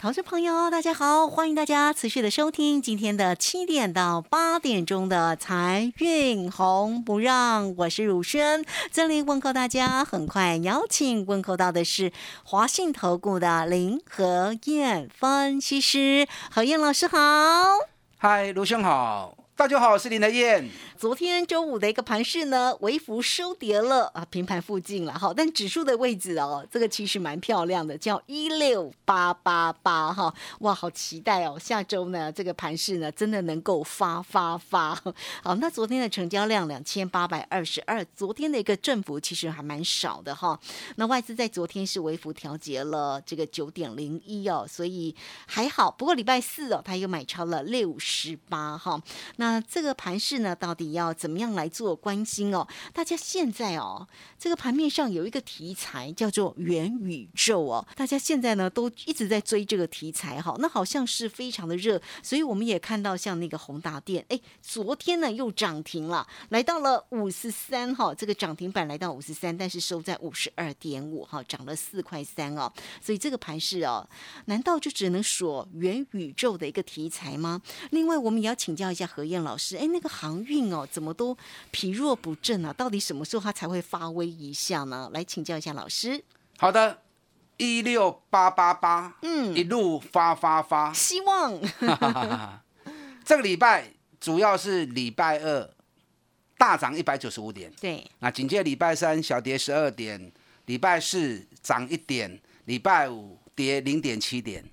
投资朋友，大家好，欢迎大家持续的收听今天的七点到八点钟的财运红不让，我是汝轩，这里问候大家。很快邀请问候到的是华信投顾的林和燕分析师，何燕老师好。嗨，卢兄好，大家好，我是林和燕。昨天周五的一个盘势呢，微幅收跌了啊，平盘附近了哈。但指数的位置哦，这个其实蛮漂亮的，叫一六八八八哈。哇，好期待哦！下周呢，这个盘势呢，真的能够发发发。好，那昨天的成交量两千八百二十二，昨天的一个振幅其实还蛮少的哈。那外资在昨天是微幅调节了这个九点零一哦，所以还好。不过礼拜四哦，它又买超了六十八哈。那这个盘势呢，到底？要怎么样来做关心哦？大家现在哦，这个盘面上有一个题材叫做元宇宙哦，大家现在呢都一直在追这个题材哈，那好像是非常的热，所以我们也看到像那个宏达电，哎，昨天呢又涨停了，来到了五十三哈，这个涨停板来到五十三，但是收在五十二点五哈，涨了四块三哦，所以这个盘势哦，难道就只能锁元宇宙的一个题材吗？另外，我们也要请教一下何燕老师，哎，那个航运哦。怎么都疲弱不振啊？到底什么时候它才会发威一下呢？来请教一下老师。好的，一六八八八，嗯，一路发发发，希望。这个礼拜主要是礼拜二大涨一百九十五点，对。那紧接礼拜三小跌十二点，礼拜四涨一点，礼拜五跌零点七点。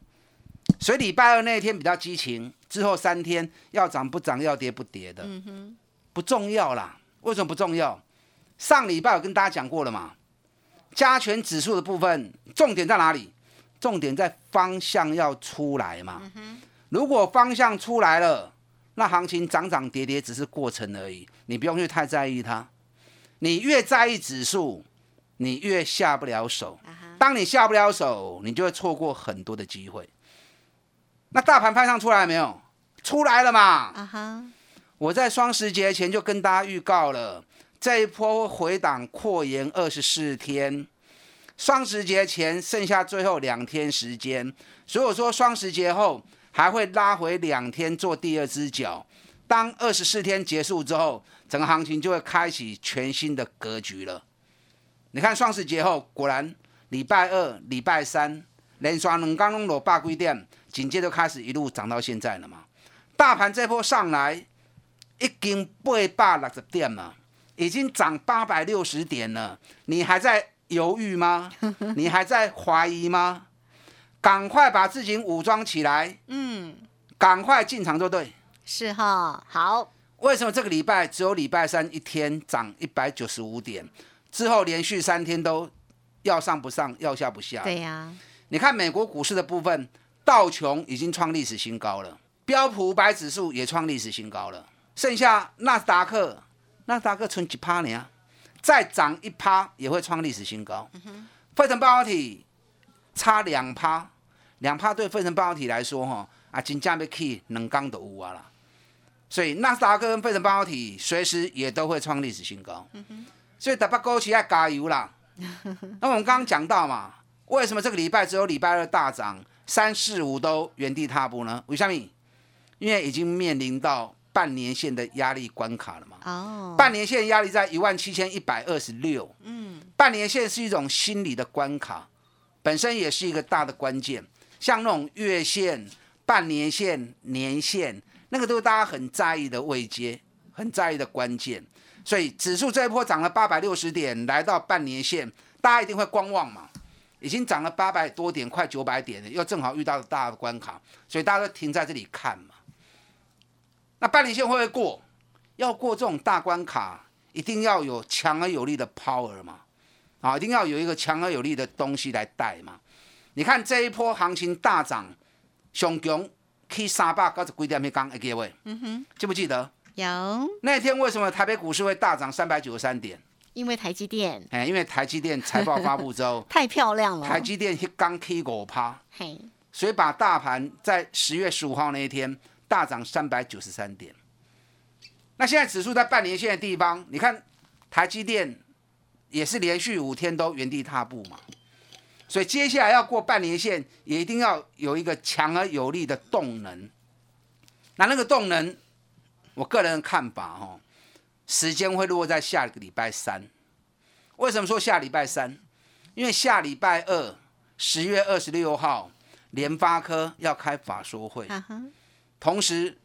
所以礼拜二那一天比较激情，之后三天要涨不涨，要跌不跌的。嗯哼。不重要啦，为什么不重要？上礼拜我跟大家讲过了嘛，加权指数的部分重点在哪里？重点在方向要出来嘛。如果方向出来了，那行情涨涨跌跌只是过程而已，你不用去太在意它。你越在意指数，你越下不了手。当你下不了手，你就会错过很多的机会。那大盘派上出来没有？出来了嘛。我在双十节前就跟大家预告了，这一波回档扩延二十四天，双十节前剩下最后两天时间，所以我说双十节后还会拉回两天做第二只脚。当二十四天结束之后，整个行情就会开启全新的格局了。你看双十节后，果然礼拜二、礼拜三连刷两刚拢落八几点，紧接着开始一路涨到现在了嘛。大盘这波上来。已经八百六十点了，已经涨八百六十点了，你还在犹豫吗？你还在怀疑吗？赶快把自己武装起来，嗯，赶快进场就对。是哈，好。为什么这个礼拜只有礼拜三一天涨一百九十五点，之后连续三天都要上不上，要下不下？对呀。你看美国股市的部分，道琼已经创历史新高了，标普五百指数也创历史新高了。剩下纳斯达克，纳斯达克存几趴呢？再涨一趴也会创历史新高。费城半导体差两趴，两趴对费城半导体来说，哈啊，金价被 key 能刚都无啊啦。所以纳斯达克跟费城半导体随时也都会创历史新高。所以大把高企要加油啦。那我们刚刚讲到嘛，为什么这个礼拜只有礼拜二大涨，三四五都原地踏步呢？为什么？因为已经面临到。半年线的压力关卡了嘛？哦，半年线压力在一万七千一百二十六。嗯，半年线是一种心理的关卡，本身也是一个大的关键。像那种月线、半年线、年线，那个都是大家很在意的位阶，很在意的关键。所以指数这一波涨了八百六十点，来到半年线，大家一定会观望嘛。已经涨了八百多点，快九百点了，又正好遇到了大的关卡，所以大家都停在这里看嘛。那半年线会不会过？要过这种大关卡，一定要有强而有力的 power 嘛？啊，一定要有一个强而有力的东西来带嘛。你看这一波行情大涨，上强去三百九十几点，那刚一个位，嗯哼，记不记得？有，那天为什么台北股市会大涨三百九十三点？因为台积电哎，因为台积电财报发布之后，太漂亮了，台积电一刚 K 五趴，嘿，所以把大盘在十月十五号那一天大涨三百九十三点。那现在指数在半年线的地方，你看台积电也是连续五天都原地踏步嘛，所以接下来要过半年线，也一定要有一个强而有力的动能。那那个动能，我个人的看法哦，时间会落在下个礼拜三。为什么说下礼拜三？因为下礼拜二，十月二十六号，联发科要开法说会，同时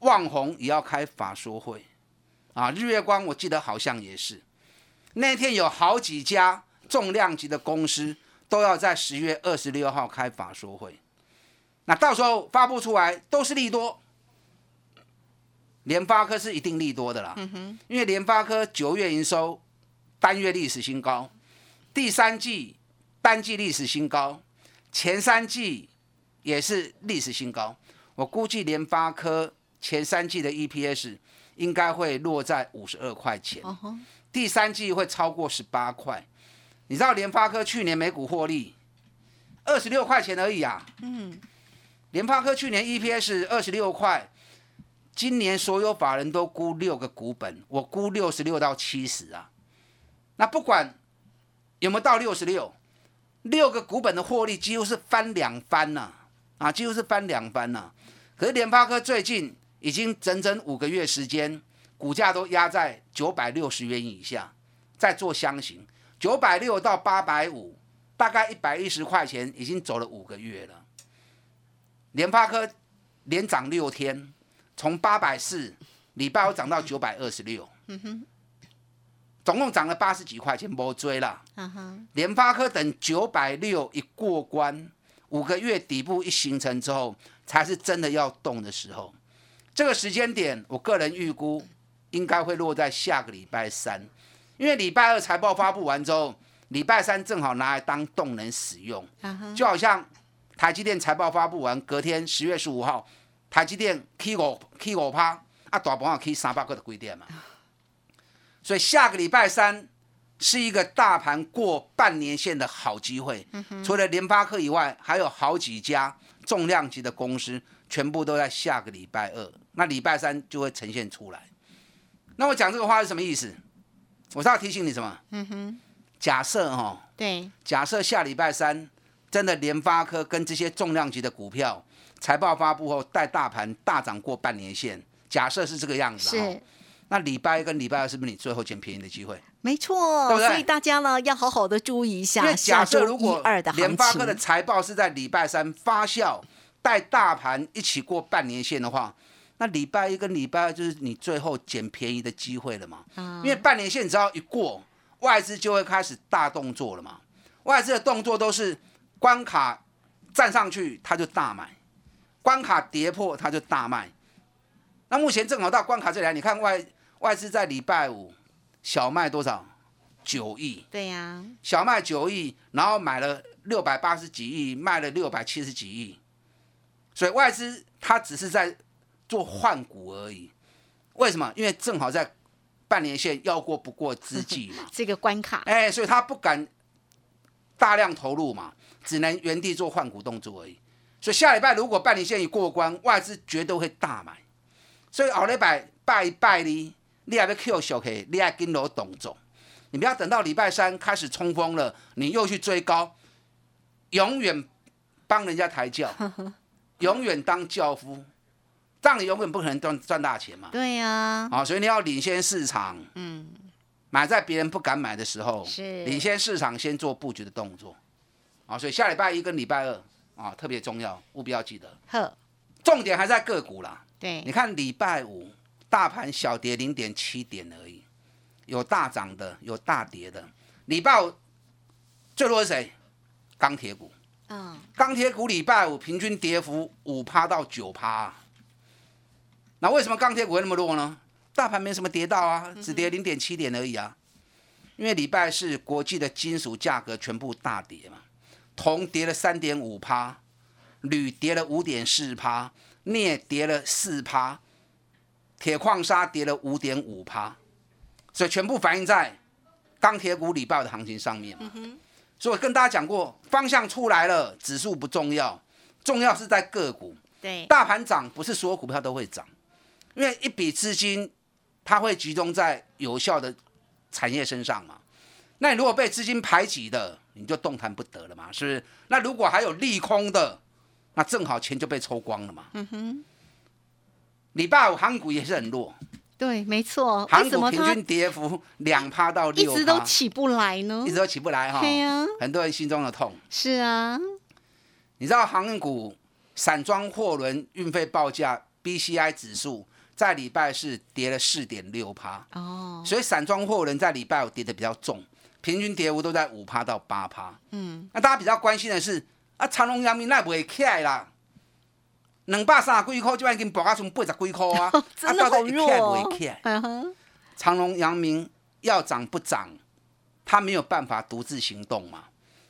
旺宏也要开法说会。啊，日月光我记得好像也是。那天有好几家重量级的公司都要在十月二十六号开法说会。那到时候发布出来都是利多，联发科是一定利多的啦，因为联发科九月营收单月历史新高，第三季单季历史新高，前三季也是历史新高。我估计联发科前三季的 EPS 应该会落在五十二块钱，第三季会超过十八块。你知道联发科去年每股获利二十六块钱而已啊？嗯，联发科去年 EPS 二十六块，今年所有法人都估六个股本，我估六十六到七十啊。那不管有没有到六十六，六个股本的获利几乎是翻两番呐、啊，几乎是翻两番呐、可是联发科最近已经整整五个月时间，股价都压在九百六十元以下，在做箱型，九百六到八百五，大概一百一十块钱，已经走了五个月了。联发科连涨六天，从八百四礼拜五涨到九百二十六，总共涨了八十几块钱，没追啦。啊哈，联发科等九百六一过关，五个月底部一形成之后，才是真的要动的时候。这个时间点，我个人预估应该会落在下个礼拜三，因为礼拜二财报发布完之后，礼拜三正好拿来当动能使用。就好像台积电财报发布完，隔天十月十五号，台积电 K 五 K 五趴，啊大盘也 K 三百个的规定嘛。所以下个礼拜三是一个大盘过半年线的好机会。除了联发科以外，还有好几家重量级的公司，全部都在下个礼拜二，那礼拜三就会呈现出来。那我讲这个话是什么意思？我是要提醒你什么？嗯哼，假设哈、对，假设下礼拜三真的联发科跟这些重量级的股票财报发布后带大盘大涨过半年线，假设是这个样子哈是。那礼拜一跟礼拜二是不是你最后捡便宜的机会？没错，对不对所以大家呢要好好的注意一因下为假设如果二的联发科的。财报是在礼拜三发酵，带大盘一起过半年线的话，那礼拜一跟礼拜二就是你最后捡便宜的机会了嘛。嗯因为半年线只要一过，外资就会开始大动作了嘛。外资的动作都是关卡站上去，它就大买；关卡跌破，它就大卖。那目前正好到关卡这里来，你看外外资在礼拜五小卖多少？九亿，对呀、小卖九亿，然后买了六百八十几亿，卖了六百七十几亿，所以外资它只是在做换股而已。为什么？因为正好在半年线要过不过之际 嘛，这个关卡哎，所以他不敢大量投入嘛，只能原地做换股动作而已。所以下礼拜如果半年线一过关，外资绝对会大买。所以后礼拜拜一拜呢，你还要 Q 小 K，你还跟楼动作，你不要等到礼拜三开始冲锋了，你又去追高，永远帮人家抬轿，永远当轿夫，这样你永远不可能赚赚大钱嘛。对呀、啊，所以你要领先市场，嗯，买在别人不敢买的时候，是领先市场先做布局的动作。啊，所以下礼拜一跟礼拜二啊特别重要，务必要记得。呵，重点还在个股啦。对你，看礼拜五大盘小跌零点七点而已，有大涨的，有大跌的。礼拜五最弱是谁？钢铁股。嗯，钢铁股礼拜五平均跌幅五趴到九趴、那为什么钢铁股会那么弱呢？大盘没什么跌到啊，只跌零点七点而已啊。因因为礼拜四国际的金属价格全部大跌嘛，铜跌了三点五趴，铝跌了五点四趴，镍跌了四趴，铁矿砂跌了五点五趴，所以全部反映在钢铁股礼拜的行情上面嘛。所以我跟大家讲过，方向出来了，指数不重要，重要是在个股。对，大盘涨不是所有股票都会涨，因为一笔资金它会集中在有效的产业身上嘛。那你如果被资金排挤的，你就动弹不得了嘛，是不是？那如果还有利空的，那正好钱就被抽光了嘛。嗯哼。礼拜五航股也是很弱，对，没错。航股平均跌幅两趴到六一，直都起不来呢一？直都起不来哈。对呀很多人心中的痛。是啊，你知道航运股散装货轮运费报价 BCI 指数在礼拜四跌了四点六趴，哦，所以散装货轮在礼拜五跌的比较重，平均跌幅都在五趴到八趴。嗯，那大家比较关心的是啊，长隆、阳明那不会起来啦？两百三十几块，就已经博到剩八十几块啊！真的啊，好弱到底会起来不哦会起来？嗯，长隆、阳明要涨不涨，他没有办法独自行动嘛，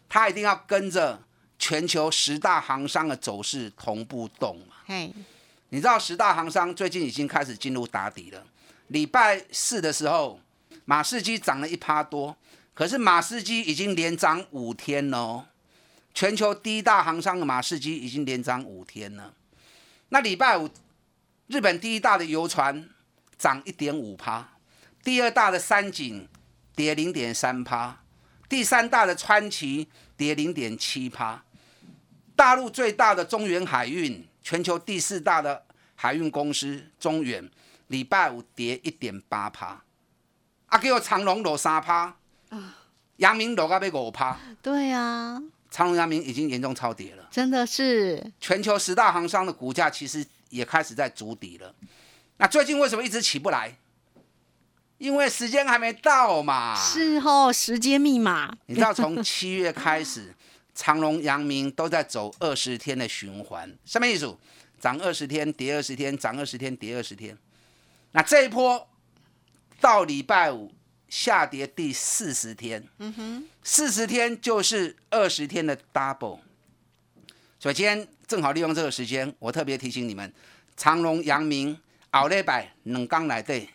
他一定要跟着全球十大行商的走势同步动嘛。嘿，你知道十大行商最近已经开始进入打底了。礼拜四的时候，马士基涨了一趴多，可是马士基已经连涨五天了哦。全球第一大行商的马士基已经连涨五天了。那礼拜五，日本第一大的游船涨一点五趴，第二大的三井跌零点三趴，第三大的川崎跌零点七趴。大陆最大的中远海运，全球第四大的海运公司中远，礼拜五跌一点八趴，啊，给我长隆落三趴，阳明落到要五趴，对啊，长隆、阳明已经严重超跌了。真的是，全球十大行商的股价其实也开始在筑底了。那最近为什么一直起不来？因为时间还没到嘛。是哦，时间密码，你知道从七月开始，长隆、阳明都在走二十天的循环，什么意思？涨二十天，跌二十天，涨二十天，跌二十天。那这一波到礼拜五下跌第四十天，嗯哼，四十天就是二十天的 double。所以今天正好利用这个时间，我特别提醒你们，长隆、阳明、奥利百冷刚来对，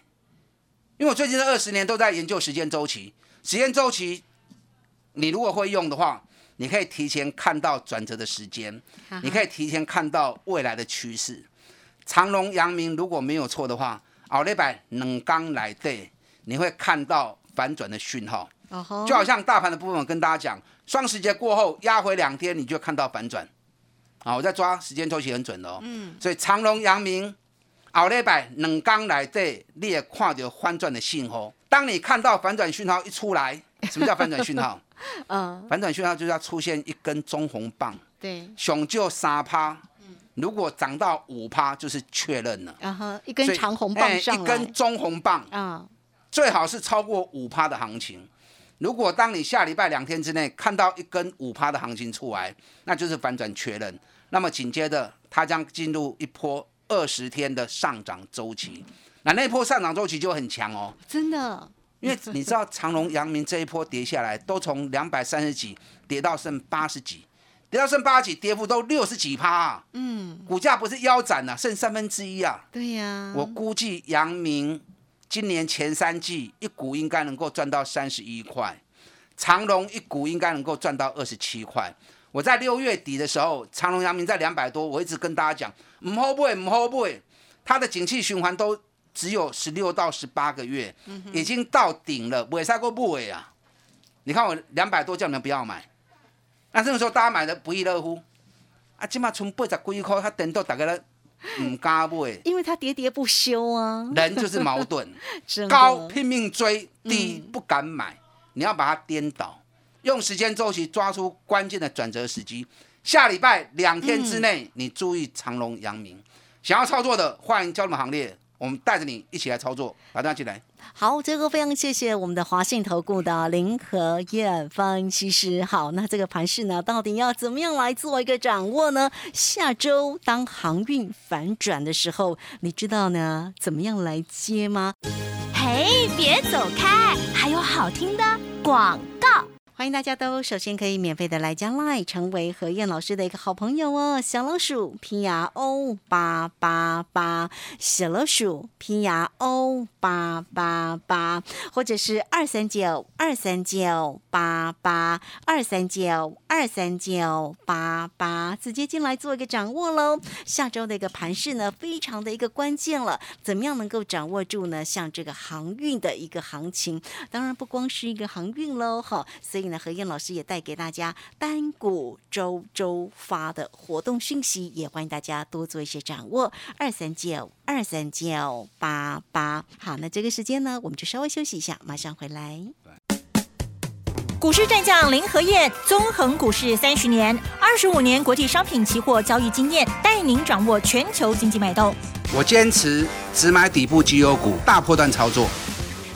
因为我最近这二十年都在研究时间周期，时间周期你如果会用的话，你可以提前看到转折的时间，你可以提前看到未来的趋势。长隆、阳明如果没有错的话，奥利百能刚来对，你会看到反转的讯号。就好像大盘的部分，我跟大家讲，双十节过后压回两天，你就看到反转。啊，我在抓时间周期很准的哦。嗯。所以长隆、阳明、后礼拜两天来这，你也看到反转的信号。当你看到反转讯号一出来，什么叫反转讯号？嗯，反转讯号就是要出现一根棕红棒，对，熊就三趴。如果涨到五趴，就是确认了。然后一根长红哎棒上来一根，中红棒，啊，最好是超过五趴的行情。如果当你下礼拜两天之内看到一根五趴的行情出来，那就是反转确认。那么紧接着它将进入一波二十天的上涨周期。那那波上涨周期就很强哦，真的，因为你知道长隆、阳明这一波跌下来，都从两百三十几跌到剩八十几，跌到剩八十几，跌幅都六十几趴、啊，嗯，股价不是腰斩了、剩三分之一啊。对呀，我估计阳明今年前三季一股应该能够赚到三十一块，长隆一股应该能够赚到二十七块。我在六月底的时候，长隆、阳明在两百多，我一直跟大家讲，唔好买，唔好买，它的景气循环都只有十六到十八个月，已经到顶了，尾赛过不尾啊？你看我两百多叫你们不要买，那这个时候大家买的不亦乐乎，啊，起码存八十几块，他等到大家都 唔加买。因为它喋喋不休啊，人就是矛盾，高拼命追，低不敢买。你要把它颠倒，用时间周期抓出关键的转折时机。下礼拜两天之内，你注意长隆、阳明。想要操作的，欢迎加入我们行列，我们带着你一起来操作，打电话进来。好，这个非常谢谢我们的华信投顾的林和燕分析师。好，那这个盘势呢，到底要怎么样来做一个掌握呢？下周当航运反转的时候，你知道呢怎么样来接吗？嘿，别走开，还有好听的广告。欢迎大家都首先可以免费的来加 Line，成为何燕老师的一个好朋友哦。小老鼠拼牙 O 八八八，小老鼠拼牙 O 八八八，或者是二三九二三九八八二三九二三九八八，直接进来做一个掌握喽。下周的一个盘势呢，非常的一个关键了，怎么样能够掌握住呢？像这个航运的一个行情，当然不光是一个航运喽，哈，所以。呢，何燕老师也带给大家单股周周发的活动讯息，也欢迎大家多做一些掌握。二三九二三九八八，好，那这个时间呢，我们就稍微休息一下，马上回来。股市战将林和燕，纵横股市三十年，二十五年国际商品期货交易经验，带您掌握全球经济脉动。我坚持只买底部绩优股，大波段操作。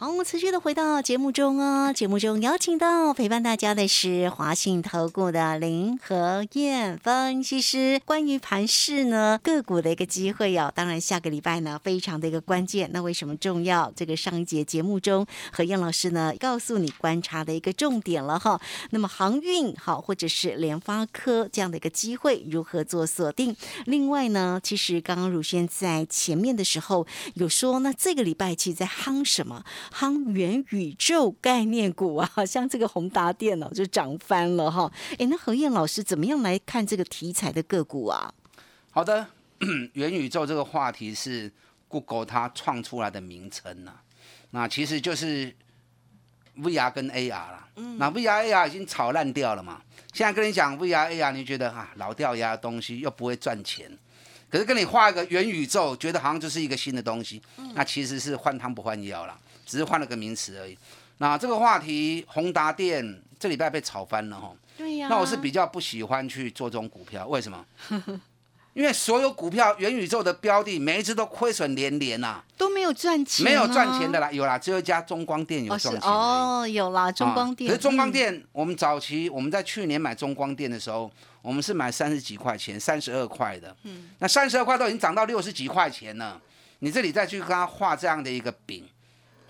好，我们持续的回到节目中哦。节目中邀请到陪伴大家的是华信投顾的林和燕分析师。关于盘市呢，个股的一个机会哦，当然下个礼拜呢非常的一个关键。那为什么重要？这个上一节节目中，何燕老师呢告诉你观察的一个重点了哈。那么航运好，或者是联发科这样的一个机会如何做锁定？另外呢，其实刚刚汝轩在前面的时候有说，那这个礼拜其实在夯什么？夯元宇宙概念股啊，像这个宏达电脑就涨翻了哈。哎，那何燕老师怎么样来看这个题材的个股啊？好的，元宇宙这个话题是 Google 它创出来的名称呐。那其实就是 VR 跟 AR 啦。嗯。那 VR AR 已经炒烂掉了嘛？现在跟你讲 VR AR，你觉得啊老掉牙的东西又不会赚钱。可是跟你画一个元宇宙，觉得好像就是一个新的东西。嗯。那其实是换汤不换药了。只是换了个名词而已。那这个话题，宏达电这礼拜被炒翻了哈。对呀。那我是比较不喜欢去做这种股票，为什么？因为所有股票元宇宙的标的，每一只都亏损连连呐。都没有赚钱。没有赚钱的啦，有啦，只有一家中光电有赚钱。哦，有啦，中光电。可是中光电，我们早期我们在去年买中光电的时候，我们是买三十几块钱，三十二块的。嗯。那三十二块都已经涨到六十几块钱了，你这里再去跟他画这样的一个饼。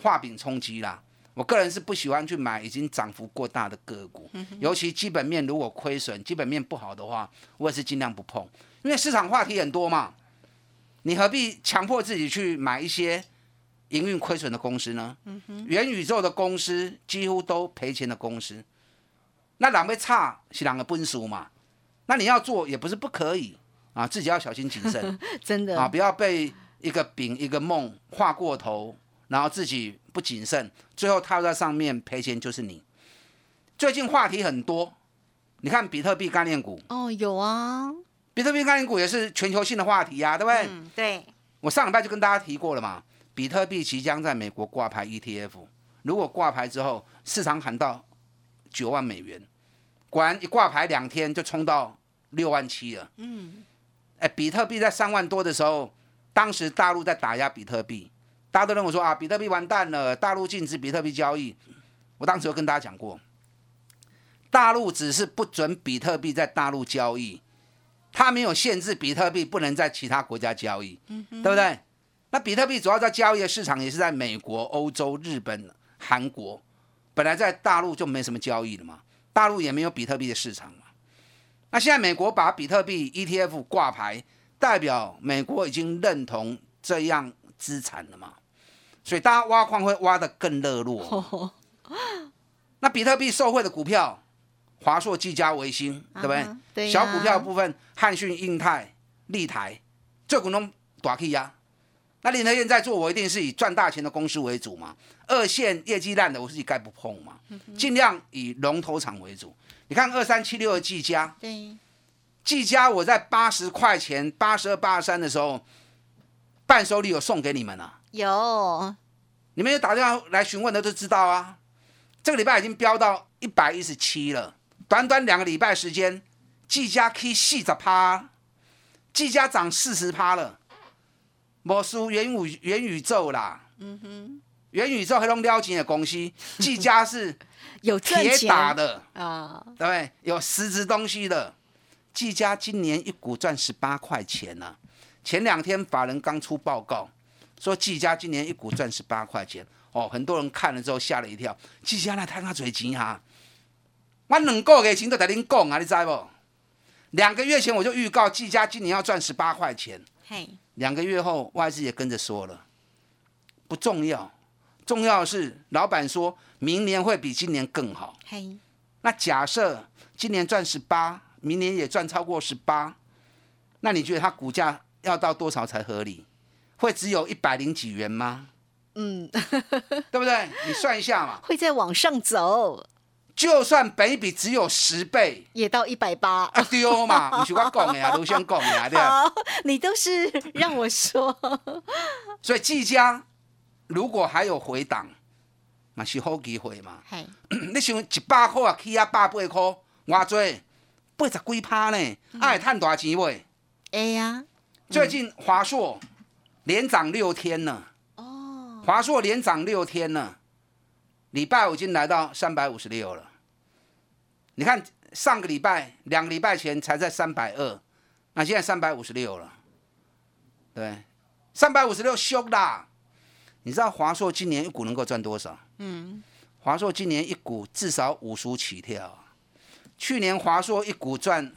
画饼充饥啦！我个人是不喜欢去买已经涨幅过大的个股，尤其基本面如果亏损、基本面不好的话，我也是尽量不碰。因为市场话题很多嘛，你何必强迫自己去买一些营运亏损的公司呢？元宇宙的公司几乎都赔钱的公司，那两位差是两个分数嘛？那你要做也不是不可以啊，自己要小心谨慎，真的啊，不要被一个饼一个梦画过头。然后自己不谨慎，最后套在上面赔钱就是你。最近话题很多，你看比特币概念股哦，有啊，比特币概念股也是全球性的话题呀，对不对？嗯，对。我上礼拜就跟大家提过了嘛，比特币即将在美国挂牌 ETF，如果挂牌之后市场喊到九万美元，果然一挂牌两天就冲到六万七了。嗯，哎，比特币在三万多的时候，当时大陆在打压比特币。大家都认为说啊，比特币完蛋了，大陆禁止比特币交易。我当时有跟大家讲过，大陆只是不准比特币在大陆交易，它没有限制比特币不能在其他国家交易，对不对？那比特币主要在交易的市场也是在美国、欧洲、日本、韩国，本来在大陆就没什么交易了嘛，大陆也没有比特币的市场嘛。那现在美国把比特币 ETF 挂牌，代表美国已经认同这样资产了嘛？所以大家挖矿会挖得更热络。那比特币受惠的股票，华硕、技嘉、维新，对不对？对。小股票部分，汉讯、印泰、立台，这股东大 K 呀。那林德燕在做，我一定是以赚大钱的公司为主嘛。二线业绩烂的，我自己概不碰嘛。尽量以龙头厂为主。你看二三七六的技嘉，对。技嘉我在八十块钱、八十二、八十三的时候，伴手礼有送给你们啊。有，你们有打电话来询问的都知道啊。这个礼拜已经飙到一百一十七了，短短两个礼拜时间，技嘉 K 四十趴，技嘉涨四十趴了。莫输元宇元宇宙啦，嗯哼，元宇宙黑龙撩钱的公司，技嘉是 有铁打的，啊，对不对？有实质东西的。技嘉今年一股赚十八块钱呢、前两天法人刚出报告，说技嘉今年一股赚十八块钱。哦，很多人看了之后吓了一跳，技嘉那摊他嘴钱哈、我两个月前都在恁讲啊，你知不？两个月前我就预告技嘉今年要赚十八块钱，嘿，两个月后外资也跟着说了，不重要，重要的是老板说明年会比今年更好。嘿，那假设今年赚十八，明年也赚超过十八，那你觉得它股价要到多少才合理？会只有一百零几元吗？嗯，对不对？你算一下嘛，会再往上走，就算本益比只有十倍，也到一百八。啊丢嘛，不是我讲的呀，卢先讲的呀，对吧？好，你都是让我说，所以技嘉如果还有回档，嘛是好机会嘛。嘿，你想一百块啊，起啊百八块，偌济？八十几趴呢，啊会赚大钱未？哎呀，最近华硕连涨六天了，哦，华硕连涨六天了，礼拜五已经来到三百五十六了。你看上个礼拜、两个礼拜前才在三百二，那现在三百五十六了，对，三百五十六凶啦！你知道华硕今年一股能够赚多少？嗯，华硕今年一股至少五十起跳啊，去年华硕一股赚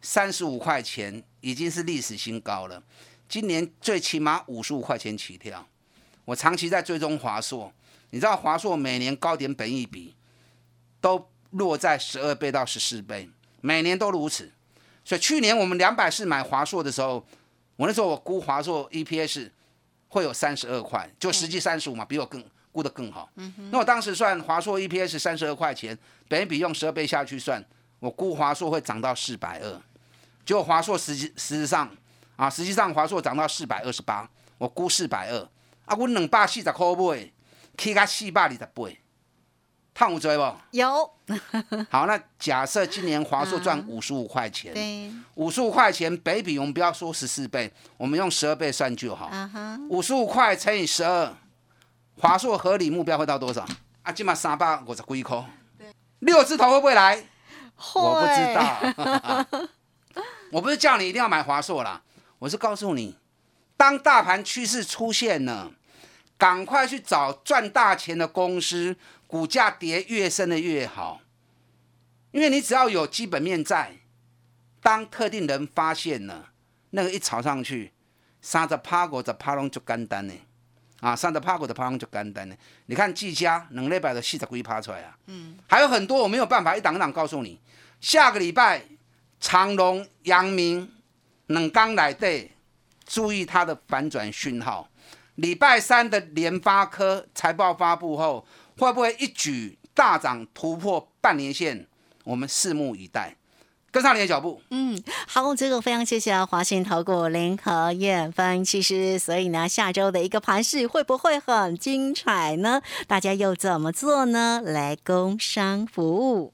三十五块钱，已经是历史新高了。今年最起码五十五块钱起跳。我长期在追踪华硕，你知道华硕每年高点本益比都落在十二倍到十四倍，每年都如此。所以去年我们两百四买华硕的时候，我那时候我估华硕 EPS 会有三十二块，就实际三十五嘛，比我更估得更好。那我当时算华硕 EPS 三十二块钱，本益比用十二倍下去算，我估华硕会涨到四百二。结果华硕实际实质上啊，实际上华硕涨到四百二十八，我估四百二。啊，我两百四十块买，起到四百二十八，赚有追不？有，好，那假设今年华硕赚五十五块钱，对，五十五块钱北比我们不要说十四倍，我们用十二倍算就好。五十五块乘以十二，华硕合理目标会到多少？啊，起码三百五十几块。六字头会不会来？我不知，道。我不是叫你一定要买华硕啦，我是告诉你，当大盘趋势出现了，赶快去找赚大钱的公司，股价跌越深的越好，因为你只要有基本面在，当特定人发现了，那个一炒上去，杀着趴五十趴拢就干单呢。啊，三十趴股的趴拢就简单了。你看技嘉两礼拜的四十几趴出来啊，嗯，还有很多我没有办法一档一档告诉你。下个礼拜长隆、阳明、冷刚来对，注意它的反转讯号。礼拜三的联发科财报发布后，会不会一举大涨突破半年线？我们拭目以待，跟上你的脚步。嗯，好，这个非常谢谢华信投顾林和燕分析师。所以呢，下周的一个盘势会不会很精彩呢？大家又怎么做呢？来工商服务。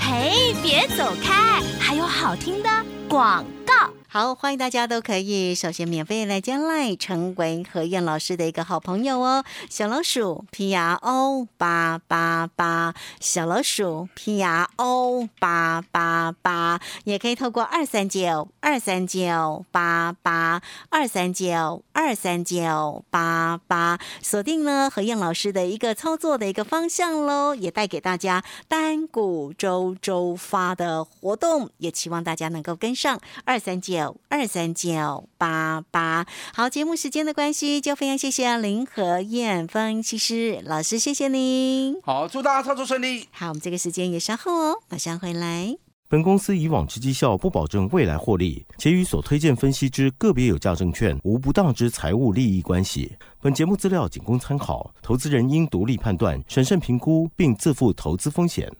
嘿，别走开，还有好听的广告。好，欢迎大家都可以首先免费来加赖，成为何燕老师的一个好朋友哦。小老鼠 P R O 八八八，小老鼠 P R O 八八八，也可以透过二三九二三九八八二三九二三九八八锁定呢何燕老师的一个操作的一个方向喽，也带给大家单股周周发的活动，也期望大家能够跟上二三九九二三九八八。好，节目时间的关系，就非常谢谢林和燕分析师老师，谢谢您。好，祝大家操作顺利。好，我们这个时间也稍后哦，马上回来。本公司以往之绩效不保证未来获利，且与所推荐分析之个别有价证券无不当之财务利益关系。本节目资料仅供参考，投资人应独立判断、审慎评估，并自负投资风险。